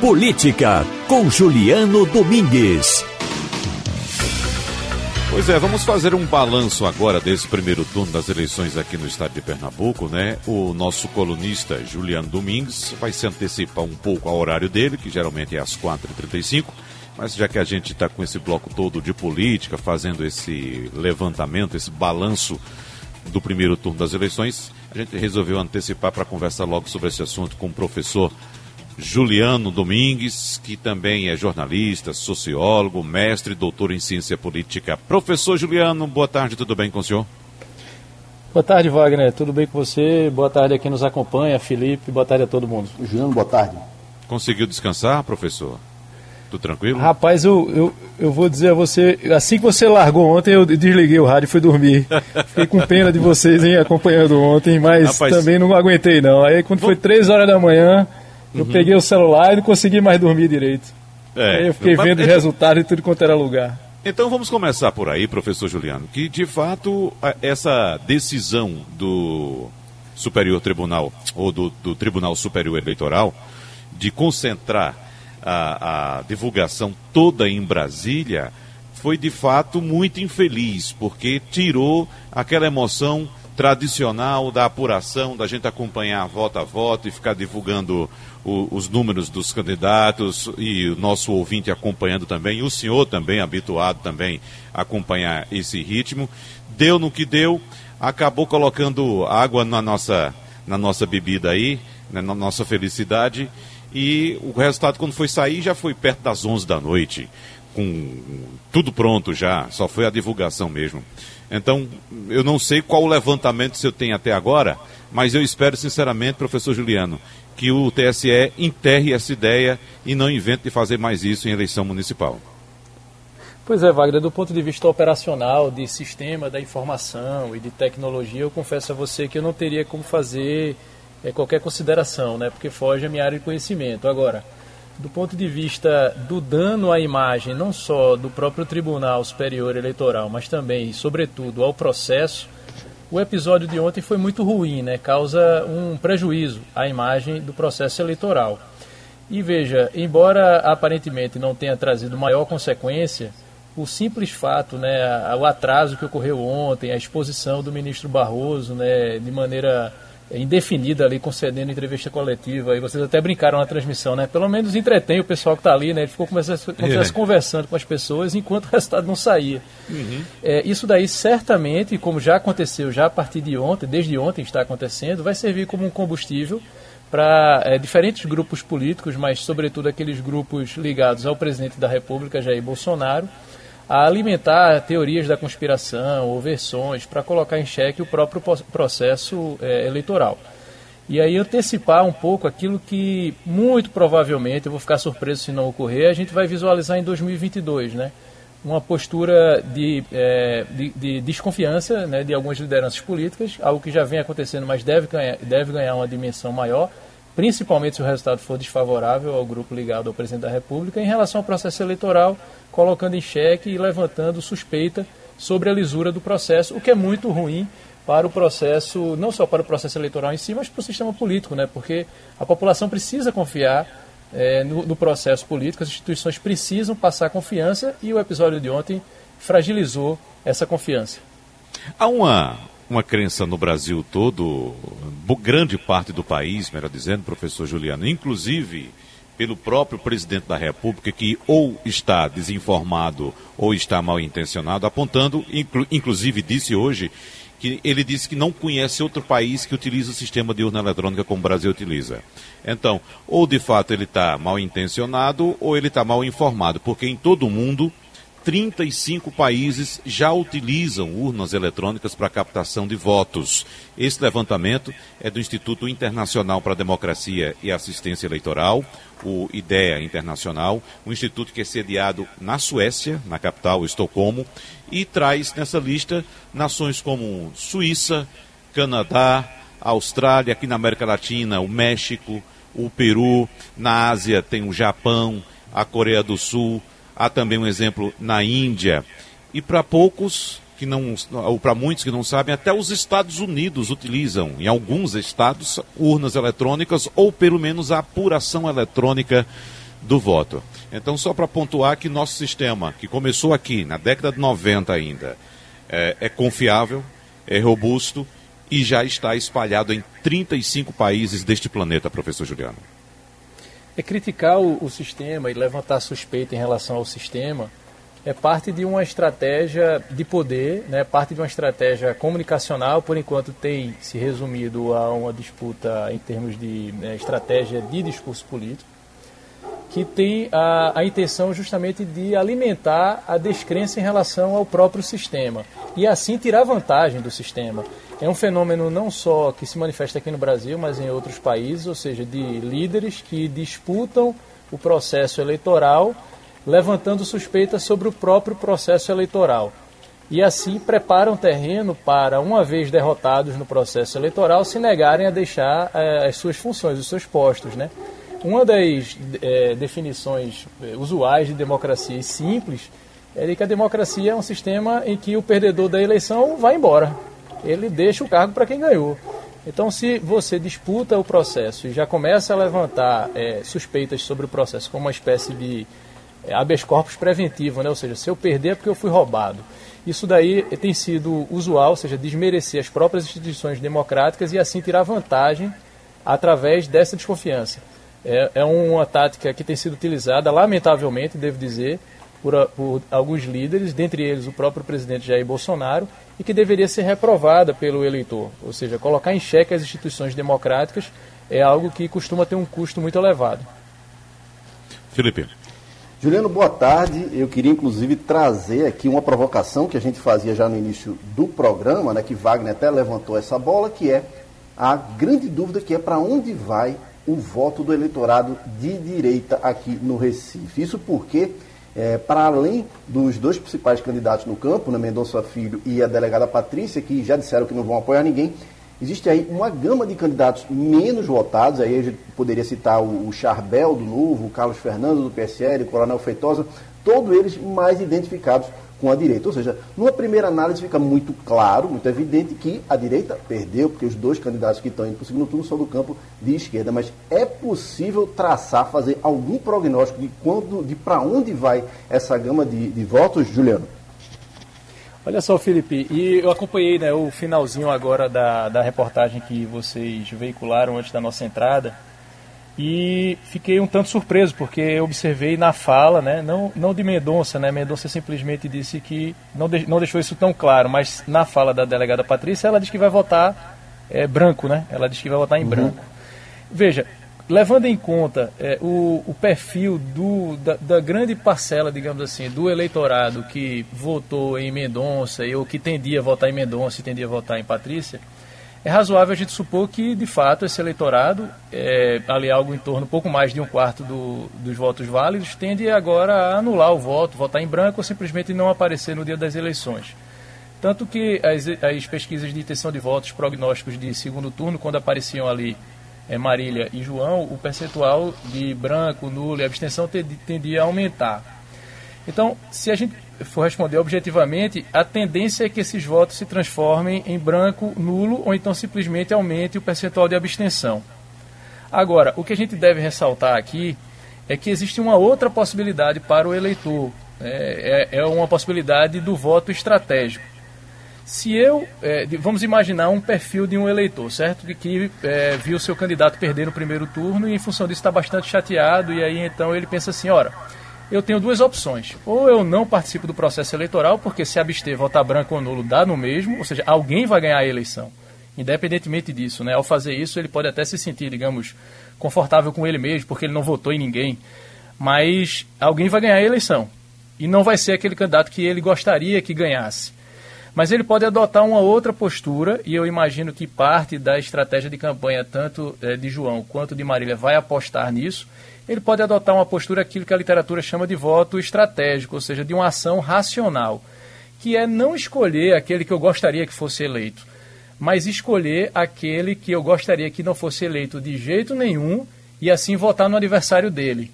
Política, com Juliano Domingues. Pois é, vamos fazer um balanço agora desse primeiro turno das eleições aqui no estado de Pernambuco, né? O nosso colunista Juliano Domingues vai se antecipar um pouco ao horário dele, que geralmente é às 4h35, mas já que a gente está com esse bloco todo de política, fazendo esse levantamento, esse balanço do primeiro turno das eleições, a gente resolveu antecipar para conversar logo sobre esse assunto com o professor Juliano Domingues, que também é jornalista, sociólogo, mestre e doutor em ciência política. Professor Juliano, boa tarde, tudo bem com o senhor? Boa tarde, Wagner, tudo bem com você? Boa tarde a quem nos acompanha, Felipe, boa tarde a todo mundo. Juliano, boa tarde. Conseguiu descansar, professor? Tudo tranquilo? Rapaz, eu, eu, eu vou dizer a você, assim que você largou ontem, eu desliguei o rádio e fui dormir. Fiquei com pena de vocês, hein, acompanhando ontem, mas Rapaz, também não aguentei não. Aí quando foi três horas da manhã, eu uhum. peguei o celular e não consegui mais dormir direito. É, aí eu fiquei vendo os resultados e tudo quanto era lugar. Então vamos começar por aí, professor Juliano, que de fato essa decisão do Superior Tribunal, ou do, do Tribunal Superior Eleitoral, de concentrar a, a divulgação toda em Brasília, foi de fato muito infeliz, porque tirou aquela emoção tradicional da apuração, da gente acompanhar voto a voto e ficar divulgando o, os números dos candidatos e o nosso ouvinte acompanhando também, e o senhor também, habituado também a acompanhar esse ritmo. Deu no que deu, acabou colocando água na nossa, na nossa bebida aí, na nossa felicidade, e o resultado, quando foi sair, já foi perto das 11 da noite, com tudo pronto já, só foi a divulgação mesmo. Então, eu não sei qual o levantamento que eu tenho até agora, mas eu espero sinceramente, professor Juliano, que o TSE enterre essa ideia e não invente de fazer mais isso em eleição municipal. Pois é, Wagner, do ponto de vista operacional, de sistema da informação e de tecnologia, eu confesso a você que eu não teria como fazer é, qualquer consideração, né, porque foge a minha área de conhecimento. Agora, do ponto de vista do dano à imagem, não só do próprio Tribunal Superior Eleitoral, mas também, sobretudo, ao processo, o episódio de ontem foi muito ruim, né? causa um prejuízo à imagem do processo eleitoral. E veja, embora aparentemente não tenha trazido maior consequência, o simples fato, né, o atraso que ocorreu ontem, a exposição do ministro Barroso né, de maneira indefinida ali, concedendo entrevista coletiva, e vocês até brincaram na transmissão, né? Pelo menos entretém o pessoal que está ali, né? Ele ficou começando, é. conversando com as pessoas enquanto o resultado não saía. Uhum. É, isso daí certamente, como já aconteceu já a partir de ontem, desde ontem está acontecendo, vai servir como um combustível para é, diferentes grupos políticos, mas sobretudo aqueles grupos ligados ao presidente da República, Jair Bolsonaro, a alimentar teorias da conspiração ou versões para colocar em xeque o próprio processo é, eleitoral. E aí antecipar um pouco aquilo que muito provavelmente, eu vou ficar surpreso se não ocorrer, a gente vai visualizar em 2022, né? Uma postura de, é, de, de, desconfiança né, de algumas lideranças políticas, algo que já vem acontecendo, mas deve ganhar, deve ganhar uma dimensão maior, principalmente se o resultado for desfavorável ao grupo ligado ao presidente da República, em relação ao processo eleitoral, colocando em xeque e levantando suspeita sobre a lisura do processo, o que é muito ruim para o processo, não só para o processo eleitoral em si, mas para o sistema político, né? porque a população precisa confiar é, no, no, processo político, as instituições precisam passar confiança e o episódio de ontem fragilizou essa confiança. Há uma, uma crença no Brasil todo, grande parte do país, melhor dizendo, professor Juliano, inclusive pelo próprio presidente da República, que ou está desinformado ou está mal intencionado, apontando, inclu, inclusive disse hoje, que ele disse que não conhece outro país que utiliza o sistema de urna eletrônica como o Brasil utiliza. Então, ou de fato ele está mal intencionado ou ele está mal informado, porque em todo o mundo 35 países já utilizam urnas eletrônicas para captação de votos. Esse levantamento é do Instituto Internacional para a Democracia e Assistência Eleitoral, o IDEA Internacional, um instituto que é sediado na Suécia, na capital Estocolmo, e traz nessa lista nações como Suíça, Canadá, Austrália, aqui na América Latina, o México, o Peru, na Ásia tem o Japão, a Coreia do Sul, Há também um exemplo na Índia. E para poucos que não, ou para muitos que não sabem, até os Estados Unidos utilizam, em alguns estados, urnas eletrônicas ou pelo menos a apuração eletrônica do voto. Então, só para pontuar que nosso sistema, que começou aqui na década de 90 ainda, é, é confiável, é robusto e já está espalhado em 35 países deste planeta, professor Juliano. É criticar o, o sistema e levantar suspeita em relação ao sistema é parte de uma estratégia de poder, né, parte de uma estratégia comunicacional, por enquanto tem se resumido a uma disputa em termos de né, estratégia de discurso político, que tem a, a intenção justamente de alimentar a descrença em relação ao próprio sistema e assim tirar vantagem do sistema. É um fenômeno não só que se manifesta aqui no Brasil, mas em outros países, ou seja, de líderes que disputam o processo eleitoral levantando suspeitas sobre o próprio processo eleitoral. E assim preparam terreno para, uma vez derrotados no processo eleitoral, se negarem a deixar eh, as suas funções, os seus postos. Né? Uma das eh, definições eh, usuais de democracia simples é de que a democracia é um sistema em que o perdedor da eleição vai embora. Ele deixa o cargo para quem ganhou. Então, se você disputa o processo e já começa a levantar suspeitas sobre o processo como uma espécie de é, habeas corpus preventivo, né? ou seja, se eu perder é porque eu fui roubado. Isso daí tem sido usual, ou seja, desmerecer as próprias instituições democráticas e assim tirar vantagem através dessa desconfiança. É, é uma tática que tem sido utilizada, lamentavelmente, devo dizer, por, por, alguns líderes, dentre eles o próprio presidente Jair Bolsonaro, e que deveria ser reprovada pelo eleitor. Ou seja, colocar em xeque as instituições democráticas é algo que costuma ter um custo muito elevado. Felipe. Juliano, boa tarde. Eu queria inclusive trazer aqui uma provocação que a gente fazia já no início do programa, né, que Wagner até levantou essa bola, que é a grande dúvida que é para onde vai o voto do eleitorado de direita aqui no Recife. Isso porque, é, para além dos dois principais candidatos no campo, né, Mendonça Filho e a delegada Patrícia, que já disseram que não vão apoiar ninguém, Existe aí uma gama de candidatos menos votados, aí a gente poderia citar o, Charbel do Novo, o Carlos Fernando do PSL, o Coronel Feitosa, todos eles mais identificados com a direita. Ou seja, numa primeira análise fica muito claro, muito evidente que a direita perdeu, porque os dois candidatos que estão indo para o segundo turno são do campo de esquerda. Mas é possível traçar, fazer algum prognóstico de quando, de para onde vai essa gama de, de votos, Juliano? Olha só, Felipe, e eu acompanhei né, o finalzinho agora da, da reportagem que vocês veicularam antes da nossa entrada e fiquei um tanto surpreso porque eu observei na fala, né, não, não de Mendonça, né, Mendonça simplesmente disse que não, de, não deixou isso tão claro, mas na fala da delegada Patrícia ela diz que vai votar é, branco, né, ela diz que vai votar em uhum. branco. Veja, levando em conta é, o, o, perfil do, da, da, grande parcela, digamos assim, do eleitorado que votou em Mendonça ou que tendia a votar em Mendonça e tendia a votar em Patrícia, é razoável a gente supor que, de fato, esse eleitorado, é, ali algo em torno, pouco mais de um quarto do, dos votos válidos, tende agora a anular o voto, votar em branco ou simplesmente não aparecer no dia das eleições. Tanto que as, as pesquisas de intenção de votos, prognósticos de segundo turno, quando apareciam ali é, Marília e João, o percentual de branco, nulo e abstenção tendia a aumentar. Então, se a gente for responder objetivamente, a tendência é que esses votos se transformem em branco, nulo ou então simplesmente aumente o percentual de abstenção. Agora, o que a gente deve ressaltar aqui é que existe uma outra possibilidade para o eleitor. É, é, é uma possibilidade do voto estratégico. Se eu, é, vamos imaginar um perfil de um eleitor, certo? Que, que é, viu seu candidato perder no primeiro turno e em função disso está bastante chateado e aí então ele pensa assim, ora, eu tenho duas opções. Ou eu não participo do processo eleitoral, porque se abster, votar branco ou nulo dá no mesmo, ou seja, alguém vai ganhar a eleição. Independentemente disso, né? Ao fazer isso, ele pode até se sentir, digamos, confortável com ele mesmo, porque ele não votou em ninguém. Mas alguém vai ganhar a eleição. E não vai ser aquele candidato que ele gostaria que ganhasse. Mas ele pode adotar uma outra postura, e eu imagino que parte da estratégia de campanha, tanto é, de João quanto de Marília, vai apostar nisso. Ele pode adotar uma postura, aquilo que a literatura chama de voto estratégico, ou seja, de uma ação racional, que é não escolher aquele que eu gostaria que fosse eleito, mas escolher aquele que eu gostaria que não fosse eleito de jeito nenhum e assim votar no adversário dele.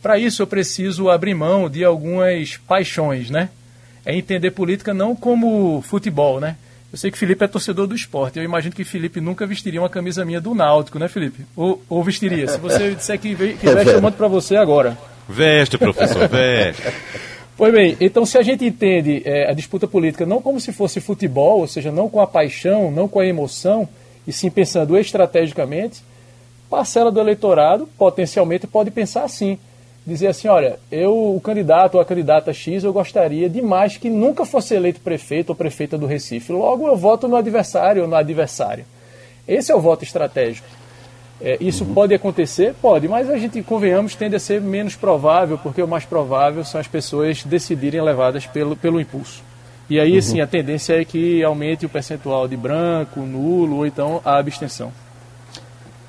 Para isso eu preciso abrir mão de algumas paixões, né? é entender política não como futebol, né? Eu sei que Felipe é torcedor do esporte. Eu imagino que Felipe nunca vestiria uma camisa minha do Náutico, né, Felipe? Ou, ou vestiria? Se você disser que, que veste, eu mando para você agora. Veste, professor, veste. Pois bem, então se a gente entende é, a disputa política não como se fosse futebol, ou seja, não com a paixão, não com a emoção, e sim pensando estrategicamente, parcela do eleitorado potencialmente pode pensar assim dizer assim, olha, eu, o candidato ou a candidata X, eu gostaria demais que nunca fosse eleito prefeito ou prefeita do Recife. Logo, eu voto no adversário ou no adversário. Esse é o voto estratégico. É, isso uhum. pode acontecer? Pode, mas a gente, convenhamos, tende a ser menos provável, porque o mais provável são as pessoas decidirem levadas pelo, pelo impulso. E aí, uhum. sim, a tendência é que aumente o percentual de branco, nulo ou então a abstenção.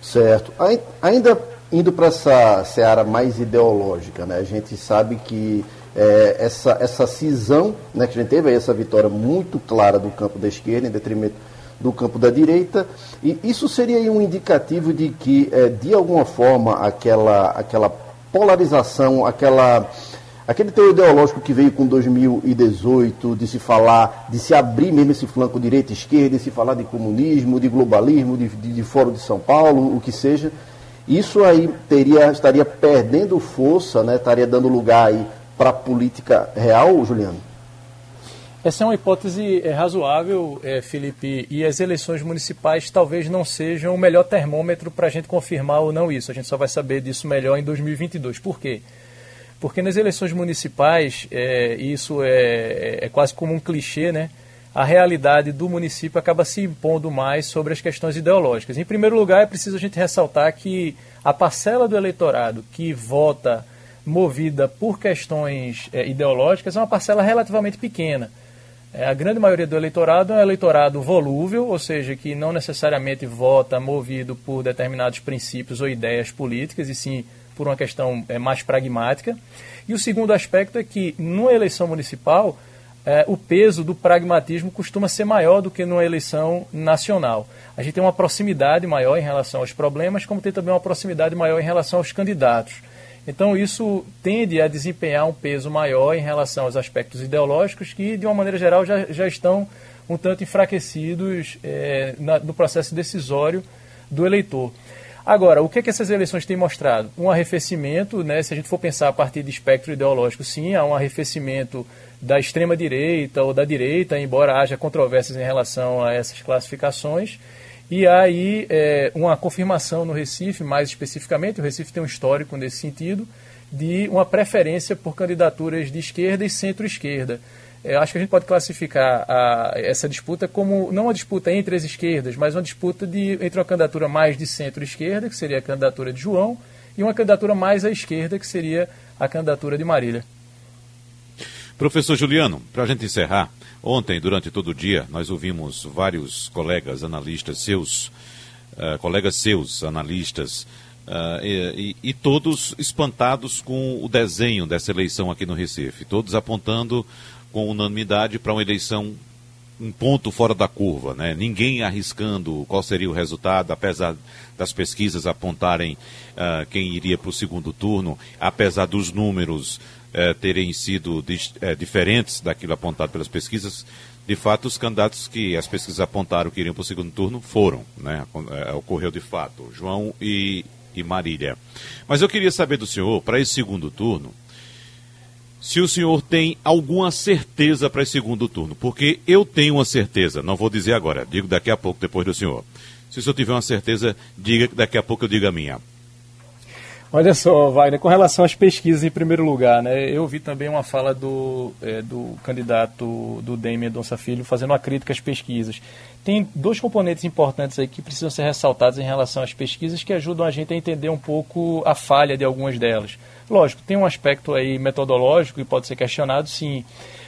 Certo. Ainda indo para essa seara mais ideológica, né? A gente sabe que é, essa, essa cisão, né, que a gente teve aí essa vitória muito clara do campo da esquerda em detrimento do campo da direita, e isso seria um indicativo de que, é, de alguma forma, aquela, aquela polarização, aquela, aquele teor ideológico que veio com 2018, de se falar, de se abrir mesmo esse flanco direita esquerda, de se falar de comunismo, de globalismo, de, de, de Fórum de São Paulo, o que seja, isso aí teria, estaria perdendo força, né? estaria dando lugar aí para a política real, Juliano? Essa é uma hipótese é, razoável, é, Felipe, e as eleições municipais talvez não sejam o melhor termômetro para a gente confirmar ou não isso. A gente só vai saber disso melhor em 2022. Por quê? Porque nas eleições municipais, é, isso é, é quase como um clichê, né? A realidade do município acaba se impondo mais sobre as questões ideológicas. Em primeiro lugar, é preciso a gente ressaltar que a parcela do eleitorado que vota movida por questões é, ideológicas é uma parcela relativamente pequena. É, a grande maioria do eleitorado é um eleitorado volúvel, ou seja, que não necessariamente vota movido por determinados princípios ou ideias políticas, e sim por uma questão é, mais pragmática. E o segundo aspecto é que, numa eleição municipal, é, o peso do pragmatismo costuma ser maior do que numa eleição nacional. A gente tem uma proximidade maior em relação aos problemas, como tem também uma proximidade maior em relação aos candidatos. Então, isso tende a desempenhar um peso maior em relação aos aspectos ideológicos que, de uma maneira geral, já, já estão um tanto enfraquecidos é, na, no processo decisório do eleitor. Agora, o que, é que essas eleições têm mostrado? Um arrefecimento, né, se a gente for pensar a partir de espectro ideológico, sim, há um arrefecimento da extrema-direita ou da direita, embora haja controvérsias em relação a essas classificações. E há aí é, uma confirmação no Recife, mais especificamente, o Recife tem um histórico nesse sentido, de uma preferência por candidaturas de esquerda e centro-esquerda. É, acho que a gente pode classificar a, essa disputa como não uma disputa entre as esquerdas, mas uma disputa de, entre uma candidatura mais de centro-esquerda, que seria a candidatura de João, e uma candidatura mais à esquerda, que seria a candidatura de Marília. Professor Juliano, para a gente encerrar, ontem, durante todo o dia, nós ouvimos vários colegas analistas seus, uh, colegas seus analistas, uh, e, e, todos espantados com o desenho dessa eleição aqui no Recife, todos apontando com unanimidade para uma eleição um ponto fora da curva, né? Ninguém arriscando qual seria o resultado, apesar das pesquisas apontarem uh, quem iria para o segundo turno, apesar dos números é, terem sido é, diferentes daquilo apontado pelas pesquisas, de fato, os candidatos que as pesquisas apontaram que iriam para o segundo turno foram, né? É, ocorreu de fato, João e, e Marília. Mas eu queria saber do senhor, para esse segundo turno, se o senhor tem alguma certeza para esse segundo turno, porque eu tenho uma certeza, não vou dizer agora, digo daqui a pouco, depois do senhor. Se o senhor tiver uma certeza, diga que daqui a pouco eu diga a minha. Olha só, Wagner, com relação às pesquisas em primeiro lugar, né, eu vi também uma fala do, é, do candidato do DEM Mendonça Filho fazendo uma crítica às pesquisas. Tem dois componentes importantes aí que precisam ser ressaltados em relação às pesquisas que ajudam a gente a entender um pouco a falha de algumas delas. Lógico, tem um aspecto aí metodológico que pode ser questionado, sim.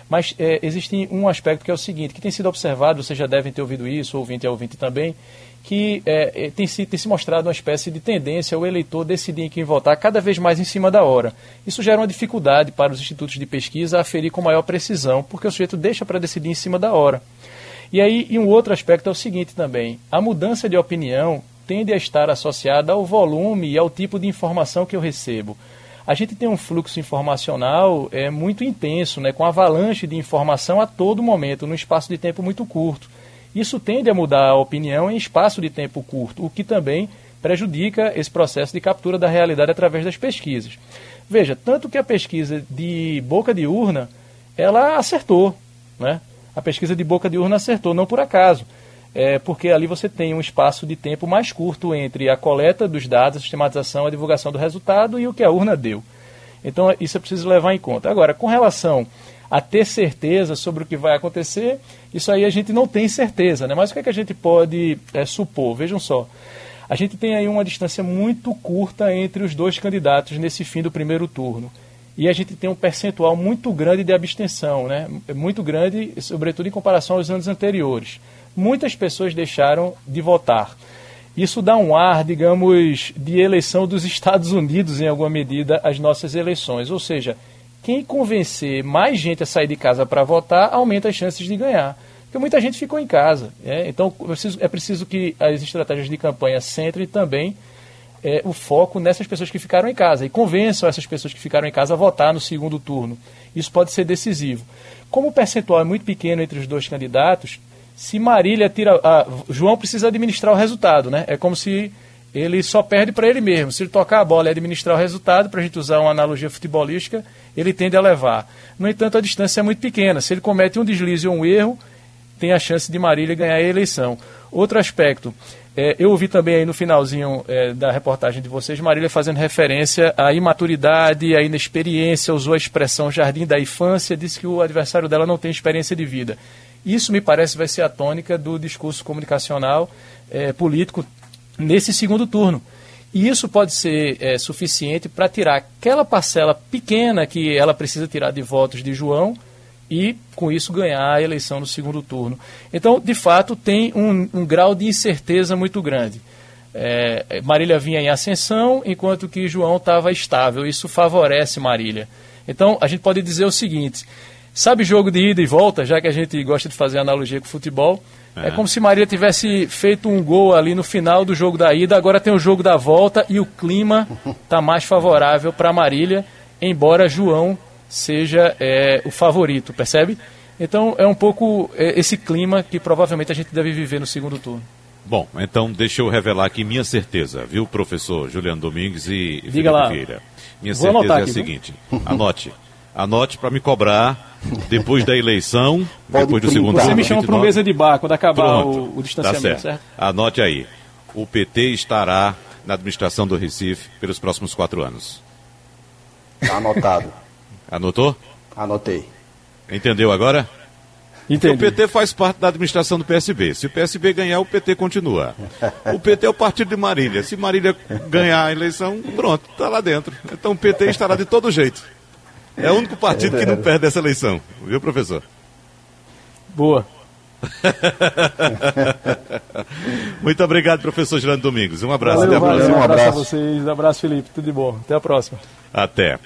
Mas é, existe um aspecto que é o seguinte, que tem sido observado, vocês já devem ter ouvido isso, ouvinte e ouvinte também, que é, é, tem, se, tem se mostrado uma espécie de tendência o eleitor decidir em quem votar cada vez mais em cima da hora. Isso gera uma dificuldade para os institutos de pesquisa aferir com maior precisão, porque o sujeito deixa para decidir em cima da hora. E aí, e um outro aspecto é o seguinte também: a mudança de opinião tende a estar associada ao volume e ao tipo de informação que eu recebo. A gente tem um fluxo informacional é, muito intenso, né, com avalanche de informação a todo momento, num espaço de tempo muito curto. Isso tende a mudar a opinião em espaço de tempo curto, o que também prejudica esse processo de captura da realidade através das pesquisas. Veja, tanto que a pesquisa de boca de urna, ela acertou, né? A pesquisa de boca de urna acertou, não por acaso. É porque ali você tem um espaço de tempo mais curto entre a coleta dos dados, a sistematização, a divulgação do resultado e o que a urna deu. Então, isso é preciso levar em conta. Agora, com relação a ter certeza sobre o que vai acontecer, isso aí a gente não tem certeza, né? Mas o que, é que a gente pode é, supor? Vejam só. A gente tem aí uma distância muito curta entre os dois candidatos nesse fim do primeiro turno. E a gente tem um percentual muito grande de abstenção, né? muito grande, sobretudo em comparação aos anos anteriores. Muitas pessoas deixaram de votar. Isso dá um ar, digamos, de eleição dos Estados Unidos, em alguma medida, às nossas eleições. Ou seja, quem convencer mais gente a sair de casa para votar, aumenta as chances de ganhar. Porque muita gente ficou em casa. Né? Então é preciso, que as estratégias de campanha centrem também é, o foco nessas pessoas que ficaram em casa e convençam essas pessoas que ficaram em casa a votar no segundo turno. Isso pode ser decisivo. Como o percentual é muito pequeno entre os dois candidatos, se Marília tira. Ah, João precisa administrar o resultado, né? É como se ele só perde para ele mesmo. Se ele tocar a bola e administrar o resultado, para a gente usar uma analogia futebolística, ele tende a levar. No entanto, a distância é muito pequena. Se ele comete um deslize ou um erro, tem a chance de Marília ganhar a eleição. Outro aspecto, é, eu ouvi também aí no finalzinho é, da reportagem de vocês, Marília fazendo referência à imaturidade, à inexperiência, usou a expressão jardim da infância, disse que o adversário dela não tem experiência de vida. Isso me parece vai ser a tônica do discurso comunicacional é, político nesse segundo turno. E isso pode ser é, suficiente para tirar aquela parcela pequena que ela precisa tirar de votos de João e, com isso, ganhar a eleição no segundo turno. Então, de fato, tem um, um grau de incerteza muito grande. É, Marília vinha em ascensão, enquanto que João estava estável. Isso favorece Marília. Então, a gente pode dizer o seguinte: sabe jogo de ida e volta, já que a gente gosta de fazer analogia com futebol? É. é como se Maria tivesse feito um gol ali no final do jogo da ida, agora tem o jogo da volta e o clima está mais favorável para Marília, embora João seja é, o favorito, percebe? Então é um pouco é, esse clima que provavelmente a gente deve viver no segundo turno. Bom, então deixa eu revelar aqui minha certeza, viu, professor Juliano Domingues e Diga Felipe lá. Vieira. Minha Vou certeza é a seguinte: anote. Anote para me cobrar depois da eleição, Pode depois do segundo Você me chama para uma mesa de bar quando acabar o, o, distanciamento, tá certo. certo? Anote aí. O PT estará na administração do Recife pelos próximos quatro anos. Está anotado. Anotou? Anotei. Entendeu agora? Entendi. O PT faz parte da administração do PSB. Se o PSB ganhar, o PT continua. O PT é o partido de Marília. Se Marília ganhar a eleição, pronto, está lá dentro. Então o PT estará de todo jeito. É o único partido que não perde essa eleição. Viu, professor? Boa. Muito obrigado, professor Girando Domingos. Um abraço. Valeu, até a próxima. Um abraço a vocês. Um abraço, Felipe. Tudo de bom. Até a próxima. Até.